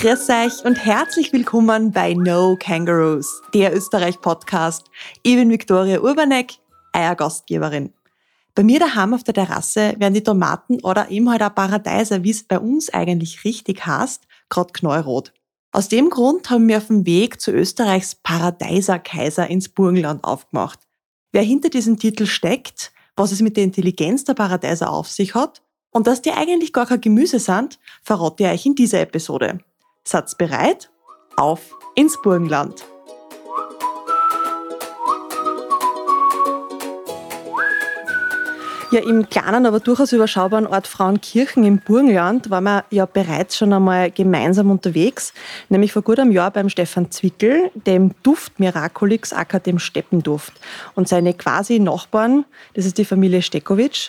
Grüß euch und herzlich willkommen bei No Kangaroos, der Österreich-Podcast. Ich bin Viktoria Urbanek, euer Gastgeberin. Bei mir daheim auf der Terrasse werden die Tomaten oder eben halt ein Paradeiser, wie es bei uns eigentlich richtig heißt, gerade knallrot. Aus dem Grund haben wir auf dem Weg zu Österreichs Paradeiserkaiser ins Burgenland aufgemacht. Wer hinter diesem Titel steckt, was es mit der Intelligenz der Paradeiser auf sich hat und dass die eigentlich gar kein Gemüse sind, verrate ich euch in dieser Episode. Satz bereit? Auf ins Burgenland! Ja, im kleinen, aber durchaus überschaubaren Ort Frauenkirchen im Burgenland waren wir ja bereits schon einmal gemeinsam unterwegs, nämlich vor gut einem Jahr beim Stefan Zwickel, dem Duft Miraculix, aka dem Steppenduft. Und seine quasi Nachbarn, das ist die Familie Stekowitsch.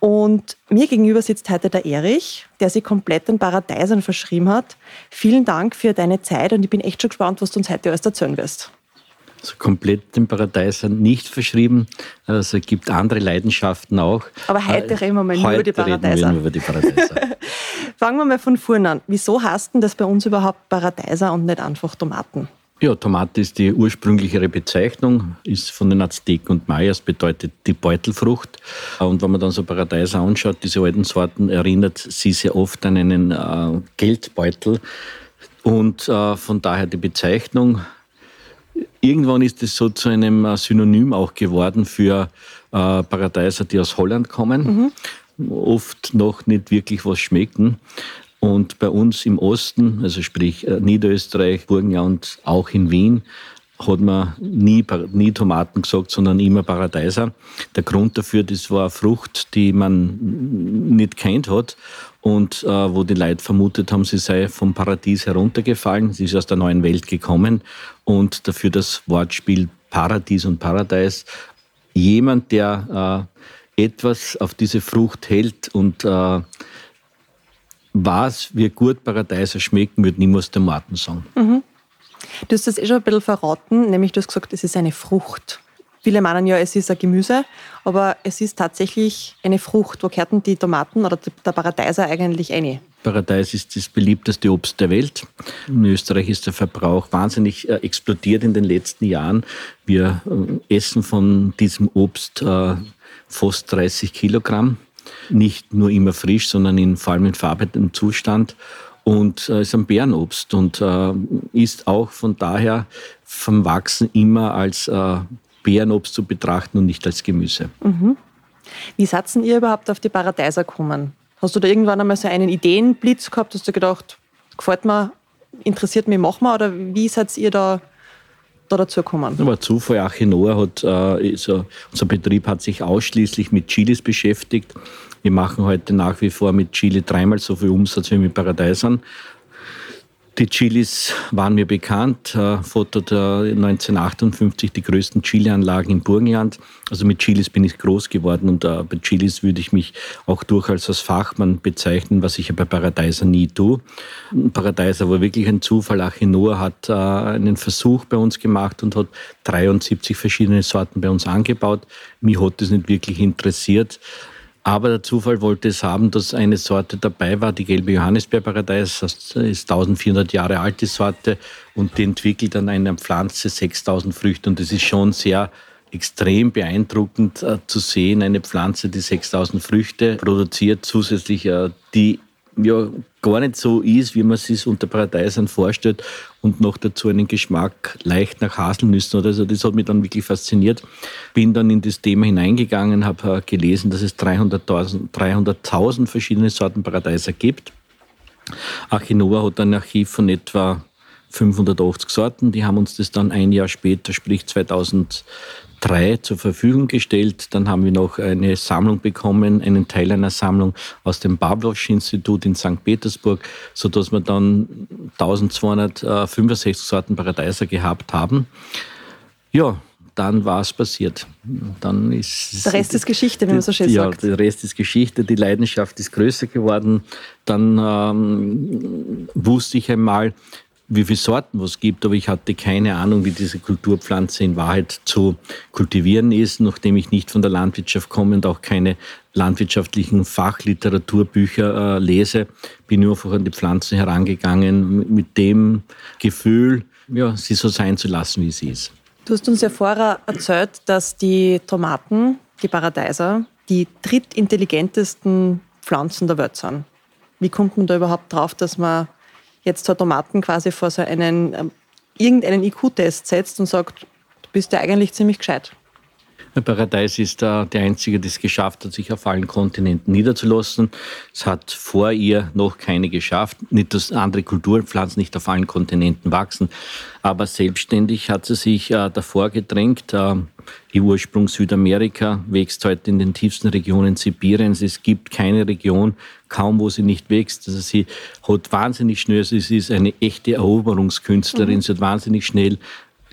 Und mir gegenüber sitzt heute der Erich, der sich komplett den Paradeisern verschrieben hat. Vielen Dank für deine Zeit und ich bin echt schon gespannt, was du uns heute alles erzählen wirst also komplett dem Paradeiser nicht verschrieben. Also es gibt andere Leidenschaften auch. Aber heute reden wir mal nur über die Paradeiser. Reden wir über die Paradeiser. Fangen wir mal von vorne an. Wieso heißt denn das bei uns überhaupt Paradeiser und nicht einfach Tomaten? Ja, Tomate ist die ursprünglichere Bezeichnung, ist von den Azteken und Mayas, bedeutet die Beutelfrucht. Und wenn man dann so Paradeiser anschaut, diese alten Sorten, erinnert sie sehr oft an einen äh, Geldbeutel. Und äh, von daher die Bezeichnung Irgendwann ist es so zu einem äh, Synonym auch geworden für äh, Paradeiser, die aus Holland kommen. Mhm. Oft noch nicht wirklich was schmecken. Und bei uns im Osten, also sprich äh, Niederösterreich, Burgenland, auch in Wien, hat man nie, nie Tomaten gesagt, sondern immer Paradeiser. Der Grund dafür, das war eine Frucht, die man nicht kennt hat und äh, wo die Leute vermutet haben, sie sei vom Paradies heruntergefallen. Sie ist aus der neuen Welt gekommen und dafür das Wortspiel Paradies und Paradise. Jemand, der äh, etwas auf diese Frucht hält und äh, weiß, wie gut Paradeiser schmecken, wird niemals Tomaten sagen. Mhm. Du hast das eh schon ein bisschen verraten, nämlich du hast gesagt, es ist eine Frucht. Viele meinen ja, es ist ein Gemüse, aber es ist tatsächlich eine Frucht. Wo gehört denn die Tomaten oder der Paradeiser eigentlich eine? Paradeis ist das beliebteste Obst der Welt. In Österreich ist der Verbrauch wahnsinnig äh, explodiert in den letzten Jahren. Wir äh, essen von diesem Obst äh, fast 30 Kilogramm. Nicht nur immer frisch, sondern in, vor allem in verarbeitetem Zustand und äh, ist ein Bärenobst und äh, ist auch von daher vom Wachsen immer als äh, Beerenobst zu betrachten und nicht als Gemüse. Mhm. Wie seid ihr überhaupt auf die Paradeiser gekommen? Hast du da irgendwann einmal so einen Ideenblitz gehabt? Hast du gedacht, gefällt mir, interessiert mich, machen wir? Oder wie seid ihr da, da dazu gekommen? Das war Zufall. Achinoa hat, äh, so, unser Betrieb hat sich ausschließlich mit Chilis beschäftigt. Wir machen heute nach wie vor mit Chili dreimal so viel Umsatz wie mit Paradeisern. Die Chilis waren mir bekannt. Äh, Foto der 1958 die größten Chili-Anlagen im Burgenland. Also mit Chilis bin ich groß geworden und äh, bei Chilis würde ich mich auch durchaus als Fachmann bezeichnen, was ich ja bei Paradeiser nie tue. Paradeiser war wirklich ein Zufall. Achinoa hat äh, einen Versuch bei uns gemacht und hat 73 verschiedene Sorten bei uns angebaut. Mich hat das nicht wirklich interessiert. Aber der Zufall wollte es haben, dass eine Sorte dabei war, die gelbe Johannisbeerparadeis, das ist 1400 Jahre alte Sorte und die entwickelt an einer Pflanze 6000 Früchte. Und das ist schon sehr extrem beeindruckend äh, zu sehen, eine Pflanze, die 6000 Früchte produziert, zusätzlich äh, die ja gar nicht so ist, wie man es sich unter Paradeisern vorstellt und noch dazu einen Geschmack leicht nach Haselnüssen oder. Das hat mich dann wirklich fasziniert. Bin dann in das Thema hineingegangen, habe äh, gelesen, dass es 300.000 300 verschiedene Sorten Paradeiser gibt. Achinova hat ein Archiv von etwa 580 Sorten. Die haben uns das dann ein Jahr später, sprich 2000 drei zur Verfügung gestellt. Dann haben wir noch eine Sammlung bekommen, einen Teil einer Sammlung aus dem Pavlovsch-Institut in St. Petersburg, sodass wir dann 1265 Sorten Paradeiser gehabt haben. Ja, dann war es passiert. Dann ist der Rest ist Geschichte, wie man so schön ja, sagt. Ja, der Rest ist Geschichte. Die Leidenschaft ist größer geworden. Dann ähm, wusste ich einmal, wie viele Sorten es gibt, aber ich hatte keine Ahnung, wie diese Kulturpflanze in Wahrheit zu kultivieren ist, nachdem ich nicht von der Landwirtschaft komme und auch keine landwirtschaftlichen Fachliteraturbücher äh, lese, bin ich einfach an die Pflanze herangegangen mit dem Gefühl, ja, sie so sein zu lassen, wie sie ist. Du hast uns ja vorher erzählt, dass die Tomaten, die Paradeiser, die drittintelligentesten Pflanzen der Welt sind. Wie kommt man da überhaupt drauf, dass man jetzt so Tomaten quasi vor so einen, ähm, irgendeinen IQ-Test setzt und sagt, du bist ja eigentlich ziemlich gescheit? Paradeis ist der Einzige, der es geschafft hat, sich auf allen Kontinenten niederzulassen. Es hat vor ihr noch keine geschafft. Nicht, dass andere Kulturpflanzen nicht auf allen Kontinenten wachsen, aber selbstständig hat sie sich äh, davor gedrängt. Äh, ihr Ursprung Südamerika wächst heute in den tiefsten Regionen Sibiriens. Es gibt keine Region, kaum wo sie nicht wächst. Also sie hat wahnsinnig schnell, sie ist eine echte Eroberungskünstlerin. Mhm. Sie hat wahnsinnig schnell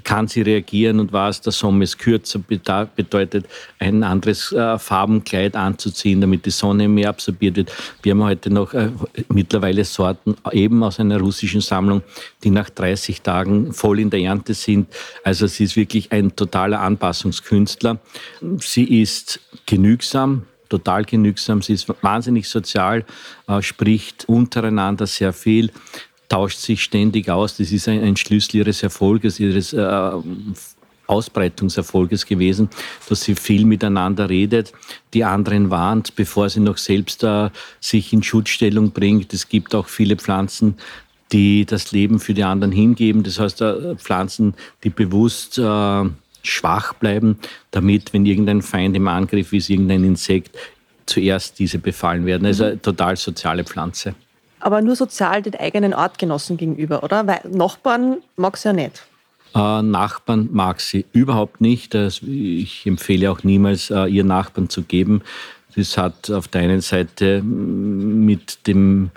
kann sie reagieren und was der Sommer ist kürzer bedeutet, ein anderes äh, Farbenkleid anzuziehen, damit die Sonne mehr absorbiert wird. Wir haben heute noch äh, mittlerweile Sorten eben aus einer russischen Sammlung, die nach 30 Tagen voll in der Ernte sind. Also sie ist wirklich ein totaler Anpassungskünstler. Sie ist genügsam, total genügsam. Sie ist wahnsinnig sozial, äh, spricht untereinander sehr viel tauscht sich ständig aus. Das ist ein, ein Schlüssel ihres Erfolges, ihres äh, Ausbreitungserfolges gewesen, dass sie viel miteinander redet, die anderen warnt, bevor sie noch selbst äh, sich in Schutzstellung bringt. Es gibt auch viele Pflanzen, die das Leben für die anderen hingeben. Das heißt, äh, Pflanzen, die bewusst äh, schwach bleiben, damit, wenn irgendein Feind im Angriff ist, irgendein Insekt, zuerst diese befallen werden. Also eine total soziale Pflanze aber nur sozial den eigenen Artgenossen gegenüber, oder? Weil Nachbarn mag sie ja nicht. Äh, Nachbarn mag sie überhaupt nicht. Ich empfehle auch niemals, äh, ihr Nachbarn zu geben. Das hat auf der einen Seite mit dem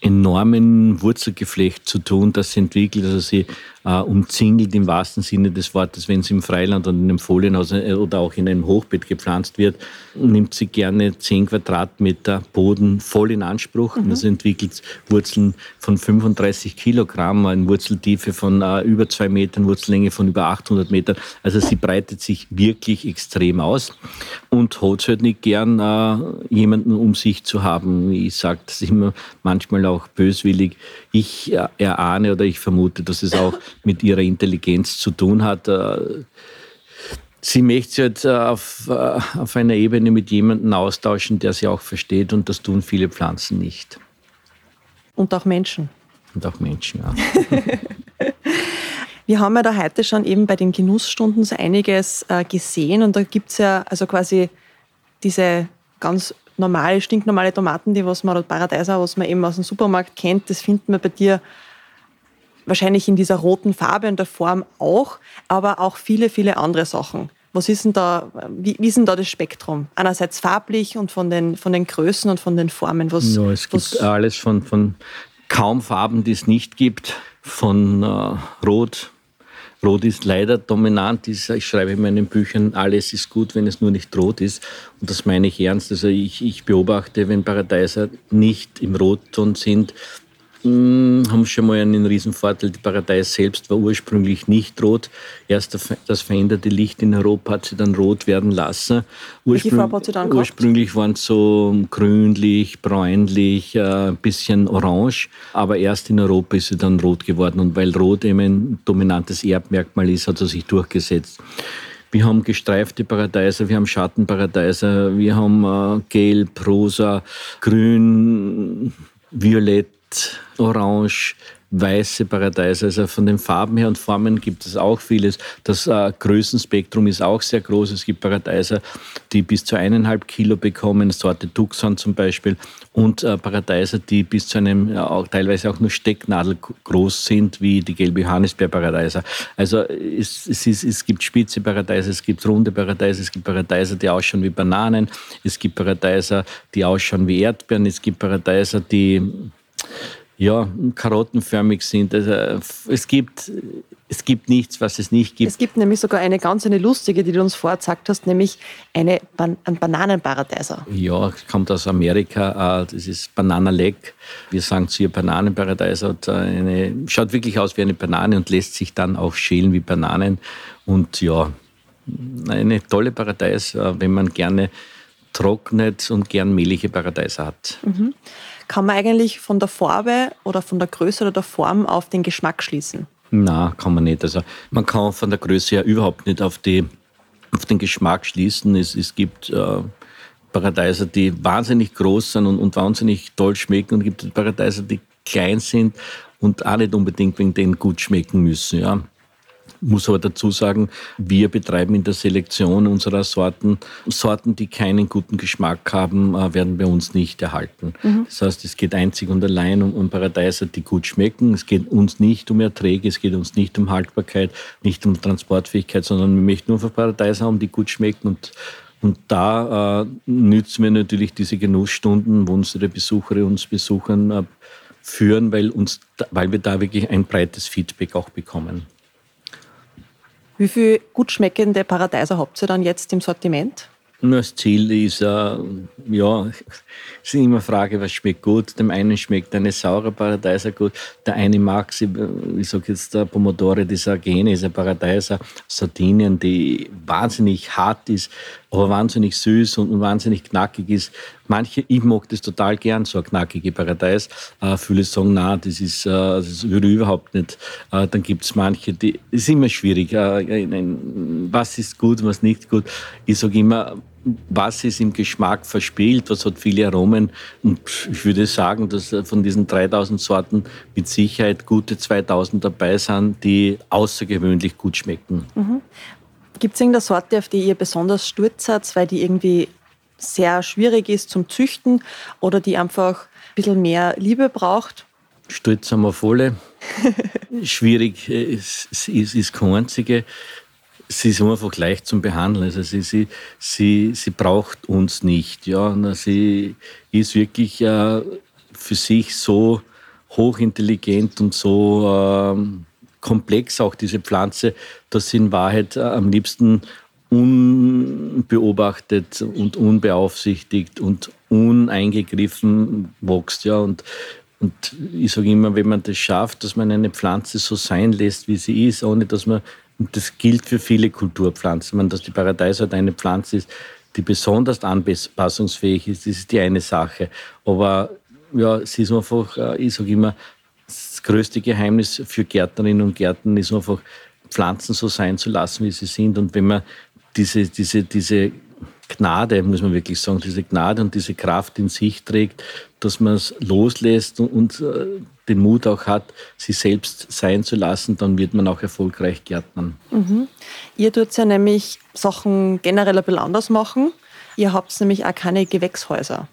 enormen Wurzelgeflecht zu tun, das sie entwickelt. Also sie äh, umzingelt im wahrsten Sinne des Wortes, wenn sie im Freiland oder in einem Folienhaus äh, oder auch in einem Hochbett gepflanzt wird, nimmt sie gerne 10 Quadratmeter Boden voll in Anspruch. Mhm. Und das entwickelt Wurzeln von 35 Kilogramm, eine Wurzeltiefe von äh, über zwei Metern, Wurzellänge von über 800 Metern. Also sie breitet sich wirklich extrem aus und hat halt nicht gern äh, jemanden um sich zu haben. Ich sage das immer manchmal auch böswillig. Ich äh, erahne oder ich vermute, dass es auch mit ihrer Intelligenz zu tun hat. Äh, sie möchte sich halt äh, auf, äh, auf einer Ebene mit jemandem austauschen, der sie auch versteht und das tun viele Pflanzen nicht. Und auch Menschen. Und auch Menschen, ja. Wir haben ja da heute schon eben bei den Genussstunden so einiges gesehen und da gibt es ja also quasi diese ganz normale, stinknormale Tomaten, die was man, oder Paradeiser, was man eben aus dem Supermarkt kennt, das findet man bei dir wahrscheinlich in dieser roten Farbe und der Form auch, aber auch viele, viele andere Sachen. Was ist denn da, wie, wie ist denn da das Spektrum? Einerseits farblich und von den, von den Größen und von den Formen. Was, ja, es gibt alles von, von kaum Farben, die es nicht gibt, von äh, Rot. Rot ist leider dominant. Ich schreibe in meinen Büchern, alles ist gut, wenn es nur nicht rot ist. Und das meine ich ernst. Also ich, ich beobachte, wenn Paradeiser nicht im Rotton sind, haben schon mal einen riesen Vorteil. Die Paradeis selbst war ursprünglich nicht rot. Erst das veränderte Licht in Europa hat sie dann rot werden lassen. Sie gehabt? Ursprünglich waren es so grünlich, bräunlich, ein äh, bisschen orange. Aber erst in Europa ist sie dann rot geworden. Und weil rot eben ein dominantes Erbmerkmal ist, hat sie sich durchgesetzt. Wir haben gestreifte Paradeiser, wir haben Schattenparadeiser, wir haben äh, gelb, rosa, grün, violett, orange, weiße Paradeise. Also von den Farben her und Formen gibt es auch vieles. Das äh, Größenspektrum ist auch sehr groß. Es gibt Paradeiser, die bis zu eineinhalb Kilo bekommen, Sorte Tucson zum Beispiel, und äh, Paradeiser, die bis zu einem, ja, auch, teilweise auch nur Stecknadel groß sind, wie die gelbe Johannisbeer-Paradeiser. Also es, es, ist, es gibt spitze Paradeiser, es gibt runde Paradeiser, es gibt Paradeiser, die ausschauen wie Bananen, es gibt Paradeiser, die ausschauen wie Erdbeeren, es gibt Paradeiser, die ja, karottenförmig sind. Also es gibt es gibt nichts, was es nicht gibt. Es gibt nämlich sogar eine ganz eine lustige, die du uns vorher gesagt hast, nämlich eine Ban ein Bananenparadeiser. Ja, kommt aus Amerika. Äh, das ist Banana Leg. Wir sagen zu ihr Bananenparadeiser. Äh, eine, schaut wirklich aus wie eine Banane und lässt sich dann auch schälen wie Bananen. Und ja, eine tolle Paradeis, äh, wenn man gerne trocknet und gern mehlige Paradeiser hat. Mhm. Kann man eigentlich von der Farbe oder von der Größe oder der Form auf den Geschmack schließen? Na, kann man nicht. Also man kann von der Größe her überhaupt nicht auf, die, auf den Geschmack schließen. Es, es gibt äh, Paradeiser, die wahnsinnig groß sind und, und wahnsinnig toll schmecken und es gibt Paradeiser, die klein sind und auch nicht unbedingt wegen denen gut schmecken müssen. Ja muss aber dazu sagen, wir betreiben in der Selektion unserer Sorten, Sorten, die keinen guten Geschmack haben, äh, werden bei uns nicht erhalten. Mhm. Das heißt, es geht einzig und allein um, um Paradeiser, die gut schmecken. Es geht uns nicht um Erträge, es geht uns nicht um Haltbarkeit, nicht um Transportfähigkeit, sondern wir möchten nur für Paradeiser haben, die gut schmecken und und da äh, nützen wir natürlich diese Genussstunden, wo unsere Besucher uns besuchen, äh, führen, weil, uns, weil wir da wirklich ein breites Feedback auch bekommen. Wie viel gut schmeckende Paradeiser habt ihr dann jetzt im Sortiment? Das Ziel ist, äh, ja, es ist immer eine Frage, was schmeckt gut. Dem einen schmeckt eine saure Paradeiser gut, der eine mag sie, ich sage jetzt der Pomodore die Sargene, ist ein Paradeiser, Sardinien, die wahnsinnig hart ist, aber wahnsinnig süß und wahnsinnig knackig ist. Manche, ich mag das total gern, so eine knackige Paradeis. Äh, viele sagen, na, das ist, äh, das würde ich überhaupt nicht. Äh, dann gibt es manche, die, es ist immer schwierig. Äh, was ist gut, was nicht gut. Ich sage immer, was ist im Geschmack verspielt, was hat viele Aromen. Und ich würde sagen, dass von diesen 3000 Sorten mit Sicherheit gute 2000 dabei sind, die außergewöhnlich gut schmecken. Mhm. Gibt es irgendeine Sorte, auf die ihr besonders stolz seid, weil die irgendwie sehr schwierig ist zum Züchten oder die einfach ein bisschen mehr Liebe braucht? Stolz haben wir volle. schwierig ist, ist, ist keine einzige. Sie ist einfach leicht zum Behandeln. Also sie, sie, sie, sie braucht uns nicht. Ja. Sie ist wirklich äh, für sich so hochintelligent und so ähm, komplex auch diese Pflanze, dass sie in Wahrheit äh, am liebsten unbeobachtet und unbeaufsichtigt und uneingegriffen wächst. Ja. Und, und ich sage immer, wenn man das schafft, dass man eine Pflanze so sein lässt, wie sie ist, ohne dass man, und das gilt für viele Kulturpflanzen, man, dass die Paradeisart eine Pflanze ist, die besonders anpassungsfähig ist, das ist die eine Sache. Aber ja, sie ist einfach, äh, ich sage immer, das größte Geheimnis für Gärtnerinnen und Gärtner ist einfach, Pflanzen so sein zu lassen, wie sie sind. Und wenn man diese, diese, diese Gnade, muss man wirklich sagen, diese Gnade und diese Kraft in sich trägt, dass man es loslässt und, und äh, den Mut auch hat, sich selbst sein zu lassen, dann wird man auch erfolgreich gärtnern. Mhm. Ihr tut ja nämlich Sachen generell ein bisschen anders machen. Ihr habt nämlich auch keine Gewächshäuser.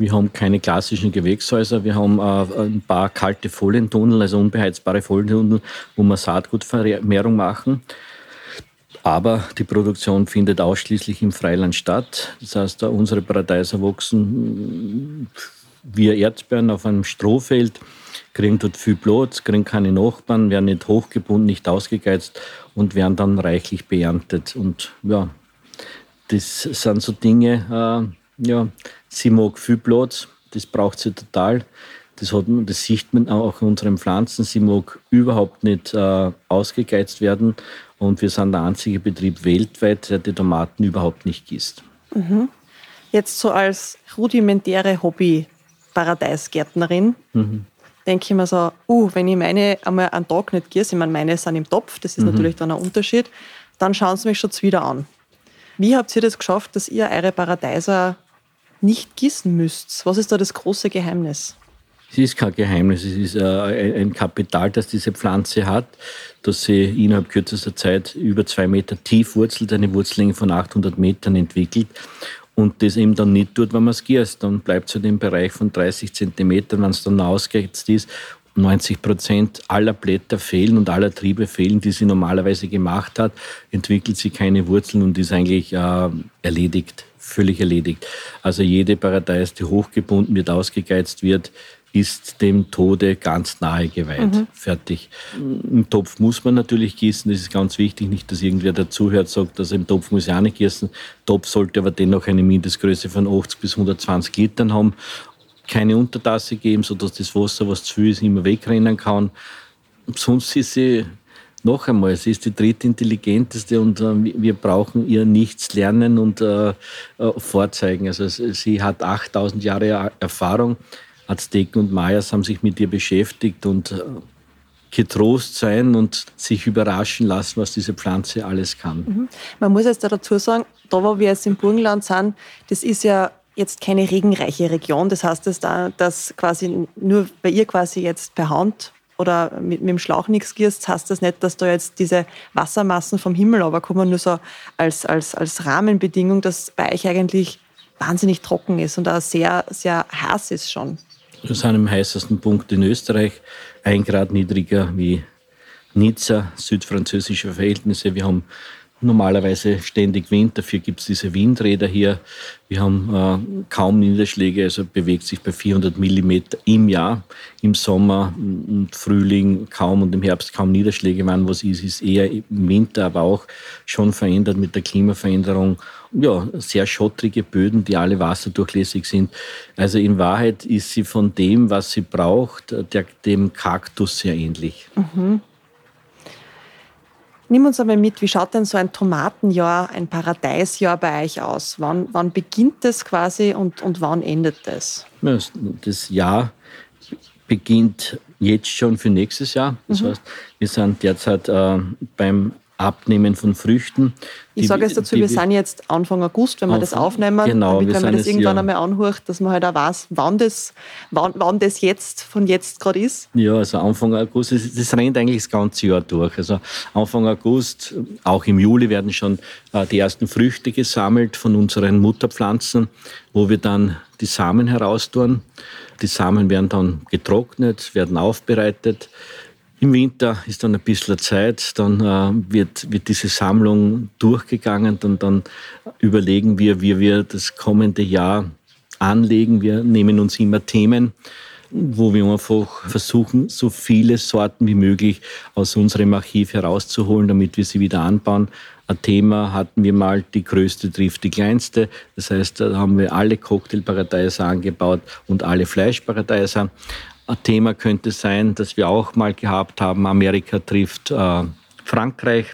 Wir haben keine klassischen Gewächshäuser, wir haben äh, ein paar kalte Folientunnel, also unbeheizbare Folientunnel, wo wir Saatgutvermehrung machen. Aber die Produktion findet ausschließlich im Freiland statt. Das heißt, unsere Paradeiser wachsen wie Erdbeeren auf einem Strohfeld, kriegen dort viel Platz, kriegen keine Nachbarn, werden nicht hochgebunden, nicht ausgegeizt und werden dann reichlich beerntet. Und ja, das sind so Dinge, äh, ja, Sie mag viel Platz, das braucht sie total. Das, hat, das sieht man auch in unseren Pflanzen. Sie mag überhaupt nicht äh, ausgegeizt werden. Und wir sind der einzige Betrieb weltweit, der die Tomaten überhaupt nicht gießt. Mhm. Jetzt so als rudimentäre Hobby-Paradeisgärtnerin mhm. denke ich mir so, uh, wenn ich meine einmal einen Tag nicht gieße, ich meine, meine sind im Topf, das ist mhm. natürlich dann ein Unterschied, dann schauen sie mich schon wieder an. Wie habt ihr das geschafft, dass ihr eure Paradeiser nicht gießen müsst. Was ist da das große Geheimnis? Es ist kein Geheimnis, es ist äh, ein Kapital, das diese Pflanze hat, dass sie innerhalb kürzester Zeit über zwei Meter tief wurzelt, eine Wurzellänge von 800 Metern entwickelt und das eben dann nicht tut, wenn man es gießt. Dann bleibt es in dem Bereich von 30 Zentimetern, wenn es dann ausgehetzt ist. 90 Prozent aller Blätter fehlen und aller Triebe fehlen, die sie normalerweise gemacht hat, entwickelt sie keine Wurzeln und ist eigentlich äh, erledigt völlig erledigt. Also jede Paradeis, die hochgebunden wird, ausgegeizt wird, ist dem Tode ganz nahe geweiht. Mhm. Fertig. Im Topf muss man natürlich gießen, das ist ganz wichtig. Nicht, dass irgendwer dazuhört, sagt, dass im Topf muss ich auch nicht gießen. Topf sollte aber dennoch eine Mindestgröße von 80 bis 120 Litern haben. Keine Untertasse geben, sodass das Wasser, was zu viel ist, immer wegrennen kann. Sonst ist sie noch einmal, sie ist die drittintelligenteste und äh, wir brauchen ihr nichts lernen und äh, äh, vorzeigen. Also sie hat 8000 Jahre Erfahrung. Azteken und Mayas haben sich mit ihr beschäftigt und äh, getrost sein und sich überraschen lassen, was diese Pflanze alles kann. Mhm. Man muss jetzt dazu sagen, da wo wir jetzt im Burgenland sind, das ist ja jetzt keine regenreiche Region. Das heißt, dass, da, dass quasi nur bei ihr quasi jetzt per Hand oder mit, mit dem Schlauch nichts gierst, heißt das nicht, dass da jetzt diese Wassermassen vom Himmel kommen, nur so als, als, als Rahmenbedingung, dass bei euch eigentlich wahnsinnig trocken ist und auch sehr, sehr heiß ist schon. Wir sind am heißesten Punkt in Österreich, ein Grad niedriger wie Nizza, südfranzösische Verhältnisse. Wir haben normalerweise ständig Wind, dafür gibt es diese Windräder hier. Wir haben äh, kaum Niederschläge, also bewegt sich bei 400 Millimeter im Jahr. Im Sommer und Frühling kaum und im Herbst kaum Niederschläge. Wann was ist, ist eher im Winter, aber auch schon verändert mit der Klimaveränderung. Ja, sehr schottrige Böden, die alle wasserdurchlässig sind. Also in Wahrheit ist sie von dem, was sie braucht, der, dem Kaktus sehr ähnlich. Mhm. Nimm uns einmal mit, wie schaut denn so ein Tomatenjahr, ein Paradeisjahr bei euch aus? Wann, wann beginnt das quasi und, und wann endet das? Das Jahr beginnt jetzt schon für nächstes Jahr. Das mhm. heißt, wir sind derzeit äh, beim Abnehmen von Früchten. Ich sage jetzt dazu, wir sind jetzt Anfang August, wenn wir das aufnehmen, genau, damit, wenn man das irgendwann ja. einmal anhört, dass man halt auch weiß, wann das, wann, wann das jetzt von jetzt gerade ist. Ja, also Anfang August, das, das, rennt eigentlich das ganze Jahr durch. Also Anfang August, auch im Juli werden schon äh, die ersten Früchte gesammelt von unseren Mutterpflanzen, wo wir dann die Samen heraustun. Die Samen werden dann getrocknet, werden aufbereitet im Winter ist dann ein bisschen Zeit, dann äh, wird, wird diese Sammlung durchgegangen und dann überlegen wir, wie wir das kommende Jahr anlegen. Wir nehmen uns immer Themen, wo wir einfach versuchen, so viele Sorten wie möglich aus unserem Archiv herauszuholen, damit wir sie wieder anbauen. Ein Thema hatten wir mal, die größte trifft die kleinste. Das heißt, da haben wir alle Cocktailparadeiser angebaut und alle Fleischparadeiser. Ein Thema könnte sein, dass wir auch mal gehabt haben, Amerika trifft äh, Frankreich.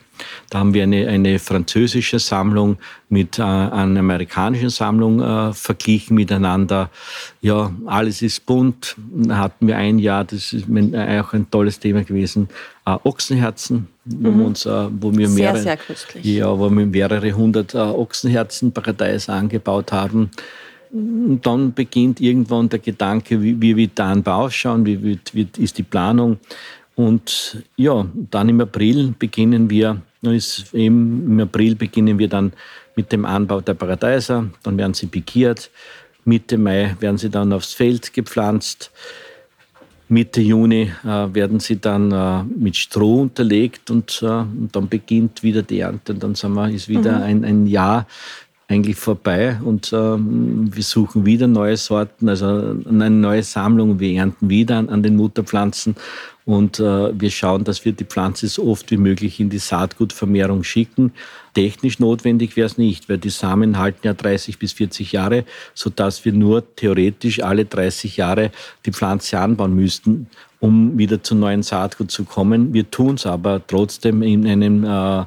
Da haben wir eine, eine französische Sammlung mit äh, einer amerikanischen Sammlung äh, verglichen miteinander. Ja, alles ist bunt. Da hatten wir ein Jahr, das ist auch ein tolles Thema gewesen, äh, Ochsenherzen, wo mhm. wir uns, äh, wo wir mehrere, sehr, sehr ja, wo wir mehrere hundert äh, Ochsenherzen Paradies angebaut haben dann beginnt irgendwann der Gedanke, wie, wie wird der Anbau ausschauen, wie wird, wird, ist die Planung. Und ja, dann im April beginnen wir, ist eben im April beginnen wir dann mit dem Anbau der Paradeiser, dann werden sie pikiert, Mitte Mai werden sie dann aufs Feld gepflanzt, Mitte Juni äh, werden sie dann äh, mit Stroh unterlegt und, äh, und, dann beginnt wieder die Ernte. Und dann wir, ist wieder mhm. ein, ein Jahr eigentlich vorbei und ähm, wir suchen wieder neue Sorten, also eine neue Sammlung. Wir ernten wieder an, an den Mutterpflanzen und äh, wir schauen, dass wir die Pflanze so oft wie möglich in die Saatgutvermehrung schicken. Technisch notwendig wäre es nicht, weil die Samen halten ja 30 bis 40 Jahre, sodass wir nur theoretisch alle 30 Jahre die Pflanze anbauen müssten, um wieder zu neuen Saatgut zu kommen. Wir tun es aber trotzdem in einem äh,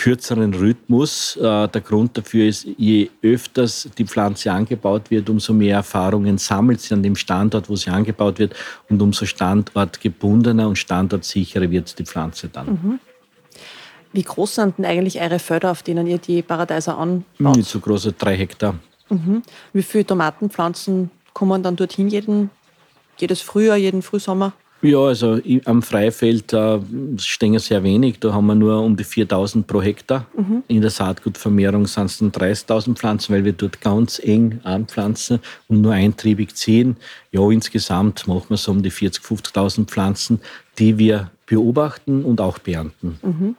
kürzeren Rhythmus. Äh, der Grund dafür ist, je öfters die Pflanze angebaut wird, umso mehr Erfahrungen sammelt sie an dem Standort, wo sie angebaut wird und umso standortgebundener und standortsicherer wird die Pflanze dann. Mhm. Wie groß sind denn eigentlich eure Felder, auf denen ihr die Paradeiser anbaut? Nicht so große, drei Hektar. Mhm. Wie viele Tomatenpflanzen kommen dann dorthin jeden, jedes Frühjahr, jeden Frühsommer? Ja, also am Freifeld äh, stehen sehr wenig. Da haben wir nur um die 4000 pro Hektar. Mhm. In der Saatgutvermehrung sind es dann 30.000 Pflanzen, weil wir dort ganz eng anpflanzen und nur eintriebig ziehen. Ja, insgesamt machen wir so um die 40.000, 50.000 Pflanzen, die wir beobachten und auch beernten. Mhm.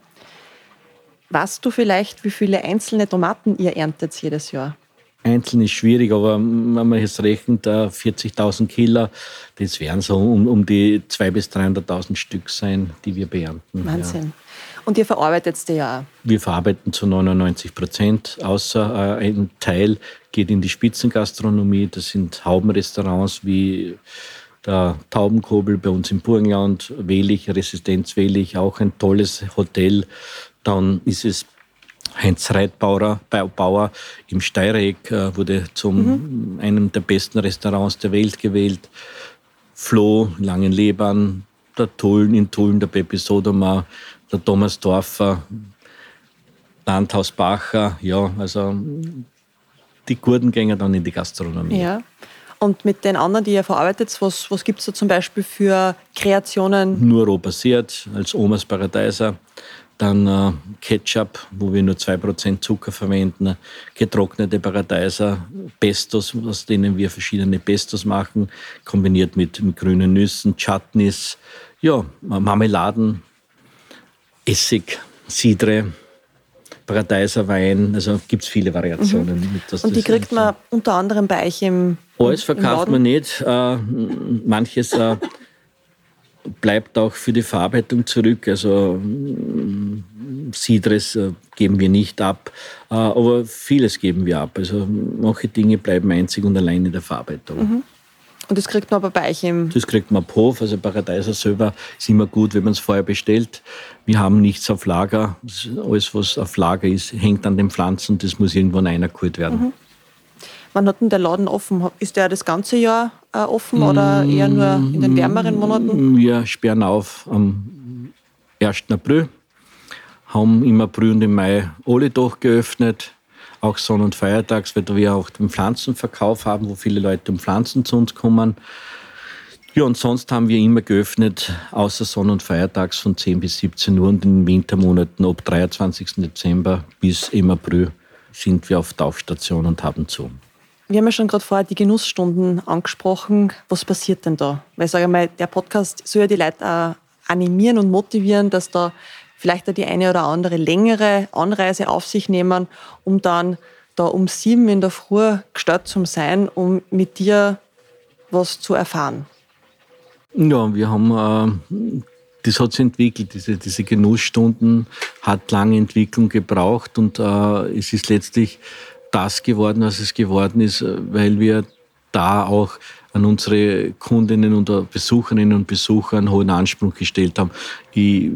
Weißt du vielleicht, wie viele einzelne Tomaten ihr erntet jedes Jahr? Einzeln ist schwierig, aber wenn man jetzt rechnet, 40.000 Killer, das werden so um, um die 200.000 bis 300.000 Stück sein, die wir beernten. Wahnsinn. Ja. Und ihr verarbeitet die ja auch? Wir verarbeiten zu 99 Prozent, außer äh, ein Teil geht in die Spitzengastronomie. Das sind Haubenrestaurants wie der Taubenkobel bei uns im Burgenland, Welig, Resistenz Welig, auch ein tolles Hotel. Dann ist es Heinz Reitbauer Bauer im Steireck äh, wurde zum mhm. einem der besten Restaurants der Welt gewählt. Flo, Langenlebern, der Tulln in Tulln, der Pepe Sodoma, der Thomas Dorfer, Landhaus Bacher, ja, also die guten gehen dann in die Gastronomie. Ja. Und mit den anderen, die ihr verarbeitet, was, was gibt es da zum Beispiel für Kreationen? Nur roh basiert, als Omas Paradeiser. Dann äh, Ketchup, wo wir nur 2% Zucker verwenden, getrocknete Paradeiser, Pestos, aus denen wir verschiedene Pestos machen, kombiniert mit, mit grünen Nüssen, Chutneys, ja, Marmeladen, Essig, Cidre, Paradeiser Wein, also gibt es viele Variationen. Mhm. Das, und die kriegt man unter anderem bei euch im Alles verkauft man nicht. Äh, manches äh, bleibt auch für die Verarbeitung zurück. Also Cidres äh, geben wir nicht ab, äh, aber vieles geben wir ab. Also manche Dinge bleiben einzig und allein in der Verarbeitung. Mhm. Und das kriegt man aber bei euch im... Das kriegt man ab Hof. Also Paradeiser selber ist immer gut, wenn man es vorher bestellt. Wir haben nichts auf Lager. Alles, was auf Lager ist, hängt an den Pflanzen. Das muss irgendwann eingeholt werden. Mhm. Wann hat denn der Laden offen? Ist der das ganze Jahr äh, offen oder eher nur in den wärmeren Monaten? Wir sperren auf am 1. April, haben im April und im Mai alle doch geöffnet auch Sonn- und Feiertags, weil wir auch den Pflanzenverkauf haben, wo viele Leute um Pflanzen zu uns kommen. Ja, und sonst haben wir immer geöffnet, außer Sonn- und Feiertags von 10 bis 17 Uhr und in den Wintermonaten ab 23. Dezember bis im April sind wir auf Taufstation und haben zu. Wir haben ja schon gerade vorher die Genussstunden angesprochen. Was passiert denn da? Weil ich sage mal, der Podcast soll ja die Leute auch animieren und motivieren, dass da vielleicht die eine oder andere längere Anreise auf sich nehmen, um dann da um sieben in der Früh gestört zu sein, um mit dir was zu erfahren? Ja, wir haben, äh, das hat sich entwickelt, diese, diese Genussstunden hat lange Entwicklung gebraucht und äh, es ist letztlich das geworden, was es geworden ist, weil wir da auch an unsere Kundinnen und Besucherinnen und Besucher einen hohen Anspruch gestellt haben. Ich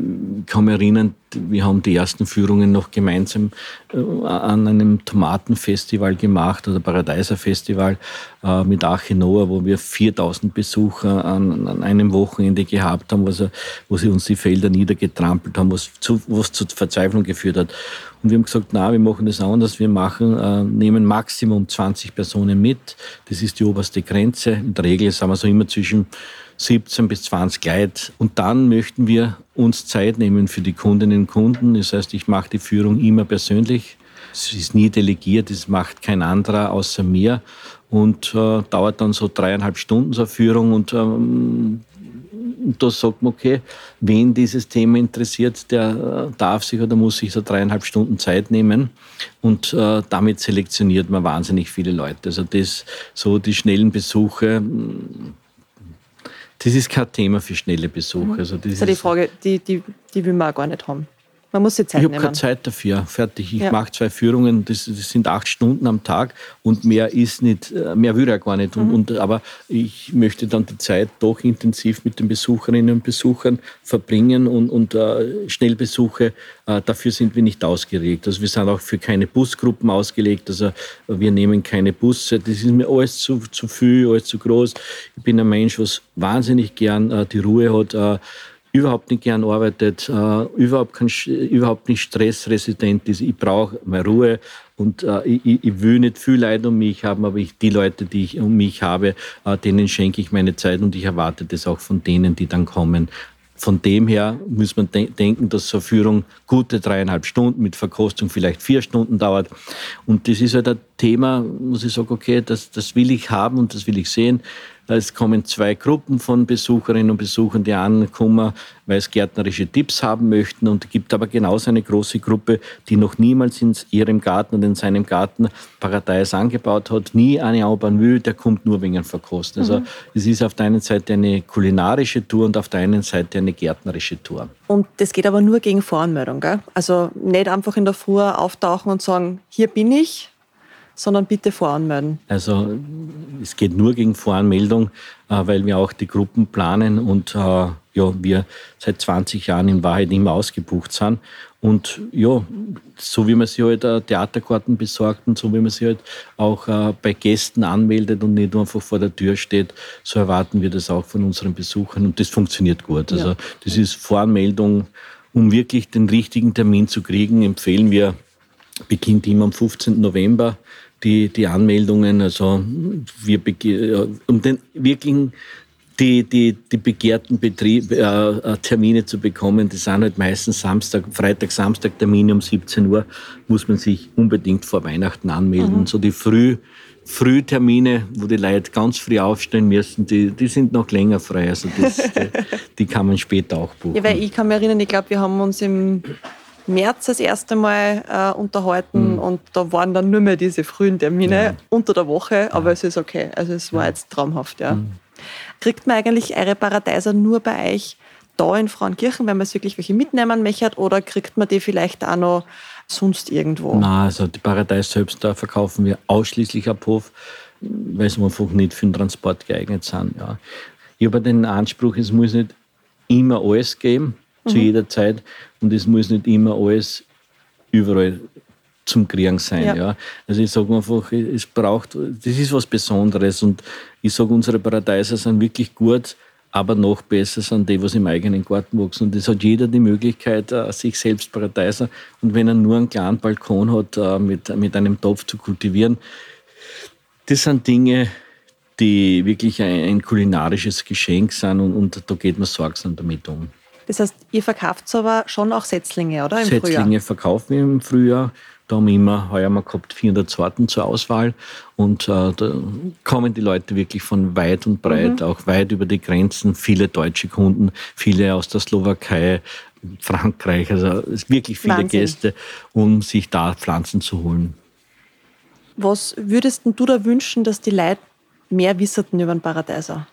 kann mich erinnern, wir haben die ersten Führungen noch gemeinsam äh, an einem Tomatenfestival gemacht oder Paradeiserfestival äh, mit Arche Noah, wo wir 4000 Besucher an, an einem Wochenende gehabt haben, also, wo sie uns die Felder niedergetrampelt haben, was zu, was zu Verzweiflung geführt hat. Und wir haben gesagt, na, wir machen das anders. Wir machen, äh, nehmen Maximum 20 Personen mit. Das ist die oberste Grenze. In der Regel sind wir so immer zwischen 17 bis 20 Leute. Und dann möchten wir uns Zeit nehmen für die Kundinnen und Kunden. Das heißt, ich mache die Führung immer persönlich. Es ist nie delegiert, es macht kein anderer außer mir und äh, dauert dann so dreieinhalb Stunden so eine Führung und ähm, da sagt man, okay, wen dieses Thema interessiert, der äh, darf sich oder muss sich so dreieinhalb Stunden Zeit nehmen und äh, damit selektioniert man wahnsinnig viele Leute. Also das, so die schnellen Besuche, das ist kein Thema für schnelle Besuche. Mhm. Also das, das ist ja die Frage, die, die, die will man auch gar nicht haben. Man muss die Zeit ich. Ich habe keine Zeit dafür. Fertig. Ich ja. mache zwei Führungen, das, das, sind acht Stunden am Tag und mehr ist nicht, äh, mehr würde er gar nicht. Mhm. Und, und, aber ich möchte dann die Zeit doch intensiv mit den Besucherinnen und Besuchern verbringen und, und uh, Schnellbesuche, uh, dafür sind wir nicht ausgelegt. Also wir sind auch für keine Busgruppen ausgelegt. Also wir nehmen keine Busse. Das ist mir alles zu, zu viel, alles zu groß. Ich bin ein Mensch, was wahnsinnig gern uh, die Ruhe hat überhaupt nicht gern arbeitet, äh, überhaupt, kein, überhaupt nicht stressresistent ist. Ich brauche mal Ruhe und äh, ich, ich, will nicht viel Leid um mich haben, aber ich, die Leute, die ich um mich habe, äh, denen schenke ich meine Zeit und ich erwarte das auch von denen, die dann kommen. Von dem her muss man de denken, dass so eine Führung gute dreieinhalb Stunden mit Verkostung vielleicht vier Stunden dauert. Und das ist halt Thema, muss ich sagen, okay, das, das will ich haben und das will ich sehen. Es kommen zwei Gruppen von Besucherinnen und Besuchern, die ankommen, weil sie gärtnerische Tipps haben möchten. Und es gibt aber genauso eine große Gruppe, die noch niemals in ihrem Garten und in seinem Garten Paradeis angebaut hat. Nie eine Aubanvue, der kommt nur wegen Verkosten. Also mhm. es ist auf der einen Seite eine kulinarische Tour und auf der einen Seite eine gärtnerische Tour. Und das geht aber nur gegen Voranmeldung, gell? Also nicht einfach in der Früh auftauchen und sagen, hier bin ich, sondern bitte voranmelden. Also es geht nur gegen Voranmeldung, äh, weil wir auch die Gruppen planen und äh, ja, wir seit 20 Jahren in Wahrheit immer ausgebucht sind. Und ja, so wie man sich halt äh, Theaterkarten besorgt und so wie man sich halt auch bei Gästen anmeldet und nicht einfach vor der Tür steht, so erwarten wir das auch von unseren Besuchern und das funktioniert gut. Also ja. das ist Voranmeldung, um wirklich den richtigen Termin zu kriegen, empfehlen wir, beginnt immer am 15. November die, die Anmeldungen. Also wir um den wirklichen die, die, die begehrten Betrieb, äh, äh, Termine zu bekommen, das sind halt meistens Samstag, Freitag, Samstag Termine um 17 Uhr, muss man sich unbedingt vor Weihnachten anmelden. Mhm. So die Früh, Frühtermine, wo die Leute ganz früh aufstehen müssen, die, die sind noch länger frei. Also das, die, die, kann man später auch buchen. Ja, weil ich kann mich erinnern, ich glaube, wir haben uns im März das erste Mal äh, unterhalten mhm. und da waren dann nur mehr diese frühen Termine ja. unter der Woche, aber ja. es ist okay. Also es war jetzt traumhaft, ja. Mhm. Kriegt man eigentlich eure Paradeiser nur bei euch da in Frauenkirchen, wenn man es wirklich welche mitnehmen möchte, oder kriegt man die vielleicht auch noch sonst irgendwo? Nein, also die Paradeis selbst, da verkaufen wir ausschließlich ab Hof, weil sie einfach nicht für den Transport geeignet sind. Ja. Ich habe den Anspruch, es muss nicht immer alles geben zu mhm. jeder Zeit. Und es muss nicht immer alles überall zum Kriegen sein. Ja. ja. Also ich sage einfach, es braucht, das ist was Besonderes. Und ich sage, unsere Paradeiser sind wirklich gut, aber noch besser sind die, was im eigenen Garten wachsen. Und es hat jeder die Möglichkeit, äh, sich selbst Paradeiser und wenn er nur einen kleinen Balkon hat, äh, mit, mit einem Topf zu kultivieren. Das sind Dinge, die wirklich ein, ein kulinarisches Geschenk sind und, und da geht man sorgsam damit um. Das heißt, ihr verkauft aber schon auch Setzlinge, oder? Im Setzlinge Frühjahr? verkaufen wir im Frühjahr. Da haben wir immer, heuer mal gehabt, 400 Sorten zur Auswahl. Und äh, da kommen die Leute wirklich von weit und breit, mhm. auch weit über die Grenzen. Viele deutsche Kunden, viele aus der Slowakei, Frankreich. Also wirklich viele Wahnsinn. Gäste, um sich da Pflanzen zu holen. Was würdest du da wünschen, dass die Leute mehr wisseten über den Paradeiser?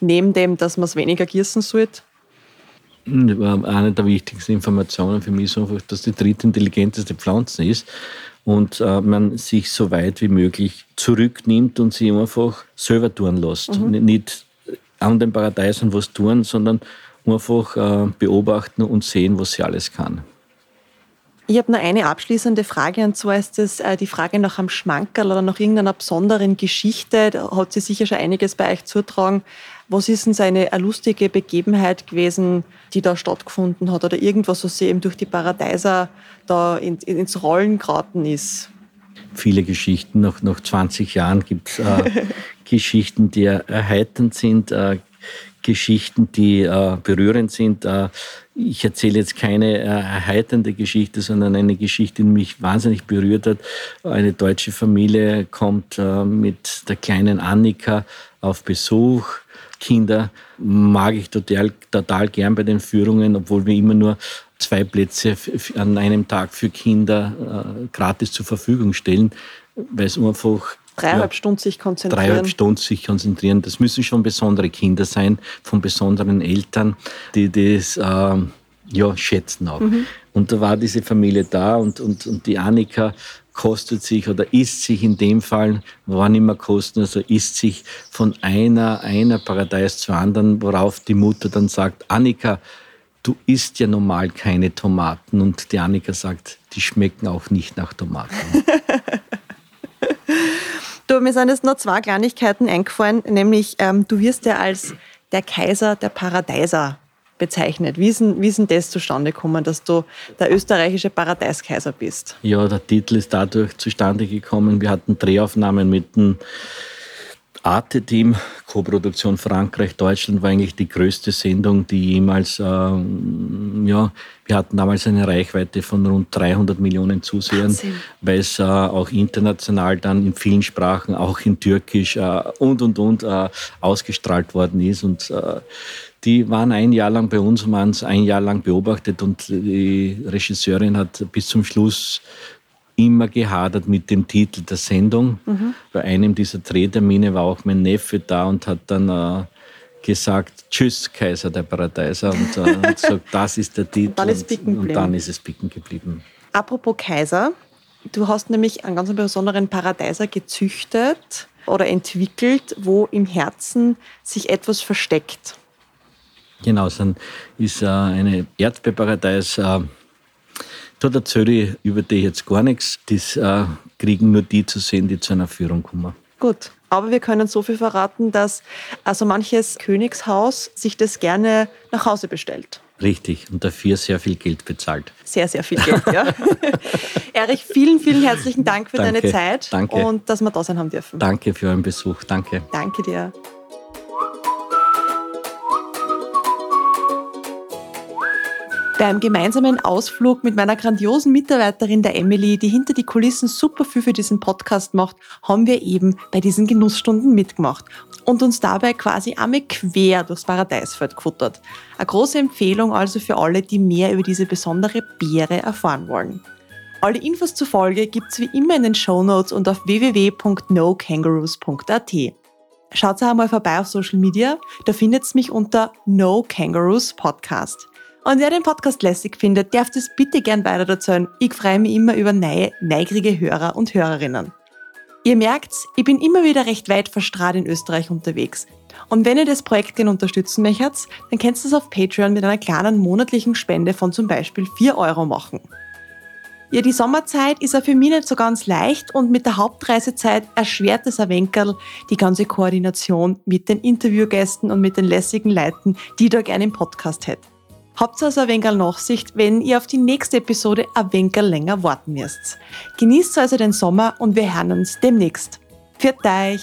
Neben dem, dass man es weniger gießen sollte? Eine der wichtigsten Informationen für mich ist einfach, dass die drittintelligenteste Pflanze ist und äh, man sich so weit wie möglich zurücknimmt und sie einfach selber tun lässt. Mhm. Nicht an den Paradeisen was tun, sondern einfach äh, beobachten und sehen, was sie alles kann. Ich habe noch eine abschließende Frage und zwar ist das äh, die Frage nach einem Schmankerl oder nach irgendeiner besonderen Geschichte. Da hat sie sicher schon einiges bei euch zutragen. Was ist denn so eine, eine lustige Begebenheit gewesen, die da stattgefunden hat oder irgendwas, was sie eben durch die Paradeiser da in, in, ins Rollen geraten ist? Viele Geschichten. Nach, nach 20 Jahren gibt es äh, Geschichten, die erheiternd sind, äh, Geschichten, die äh, berührend sind. Äh, ich erzähle jetzt keine äh, erheiternde Geschichte, sondern eine Geschichte, die mich wahnsinnig berührt hat. Eine deutsche Familie kommt äh, mit der kleinen Annika auf Besuch. Kinder mag ich total, total gern bei den Führungen, obwohl wir immer nur zwei Plätze an einem Tag für Kinder äh, gratis zur Verfügung stellen, weil es einfach Dreieinhalb ja, Stunden sich konzentrieren. Dreieinhalb Stunden sich konzentrieren. Das müssen schon besondere Kinder sein, von besonderen Eltern, die das äh, ja, schätzen auch. Mhm. Und da war diese Familie da und, und, und die Annika kostet sich oder isst sich in dem Fall, war nicht mehr kosten, also isst sich von einer, einer Paradeis zur anderen, worauf die Mutter dann sagt, Annika, du isst ja normal keine Tomaten. Und die Annika sagt, die schmecken auch nicht nach Tomaten. du, mir sind jetzt nur zwei Kleinigkeiten eingefallen, nämlich ähm, du wirst ja als der Kaiser der Paradeiser bezeichnet. Wie ist, denn, wie ist denn das zustande gekommen, dass du der österreichische Paradeiskaiser bist? Ja, der Titel ist dadurch zustande gekommen. Wir hatten Drehaufnahmen mit dem Arte-Team, Co-Produktion Frankreich, Deutschland war eigentlich die größte Sendung, die jemals, ähm, ja, wir hatten damals eine Reichweite von rund 300 Millionen Zusehern, Wahnsinn. weil es äh, auch international dann in vielen Sprachen, auch in Türkisch äh, und, und, und äh, ausgestrahlt worden ist und äh, die waren ein Jahr lang bei uns, haben uns ein Jahr lang beobachtet und die Regisseurin hat bis zum Schluss immer gehadert mit dem Titel der Sendung. Mhm. Bei einem dieser Drehtermine war auch mein Neffe da und hat dann äh, gesagt, Tschüss, Kaiser der Paradeiser. Und, äh, und gesagt, das ist der Titel. Und dann ist, und, und dann ist es bicken geblieben. Apropos Kaiser, du hast nämlich einen ganz besonderen Paradeiser gezüchtet oder entwickelt, wo im Herzen sich etwas versteckt. Genau, es ist äh, eine Erdbeerparadeis. Äh, da erzähle ich über die jetzt gar nichts. Das äh, kriegen nur die zu sehen, die zu einer Führung kommen. Gut, aber wir können so viel verraten, dass also manches Königshaus sich das gerne nach Hause bestellt. Richtig, und dafür sehr viel Geld bezahlt. Sehr, sehr viel Geld, ja. Erich, vielen, vielen herzlichen Dank für danke, deine Zeit danke. und dass wir da sein haben dürfen. Danke für euren Besuch, danke. Danke dir. Beim gemeinsamen Ausflug mit meiner grandiosen Mitarbeiterin der Emily, die hinter die Kulissen super viel für diesen Podcast macht, haben wir eben bei diesen Genussstunden mitgemacht und uns dabei quasi einmal quer durchs Paradeisfeld gefuttert. Eine große Empfehlung also für alle, die mehr über diese besondere Beere erfahren wollen. Alle Infos zur Folge gibt's wie immer in den Show Notes und auf www.nokangaroos.at. Schaut auch einmal vorbei auf Social Media, da findet's mich unter No Kangaroos Podcast. Und wer den Podcast lässig findet, darf das bitte gern weiter erzählen. Ich freue mich immer über neue, neugierige Hörer und Hörerinnen. Ihr merkt's, ich bin immer wieder recht weit verstrahlt in Österreich unterwegs. Und wenn ihr das Projekt gerne unterstützen möchtet, dann könnt ihr es auf Patreon mit einer kleinen monatlichen Spende von zum Beispiel 4 Euro machen. Ja, die Sommerzeit ist ja für mich nicht so ganz leicht und mit der Hauptreisezeit erschwert es ein wenig die ganze Koordination mit den Interviewgästen und mit den lässigen Leuten, die da gerne im Podcast hätte. Habt also ein wenig Nachsicht, wenn ihr auf die nächste Episode ein wenig länger warten müsst. Genießt also den Sommer und wir hören uns demnächst. Für euch!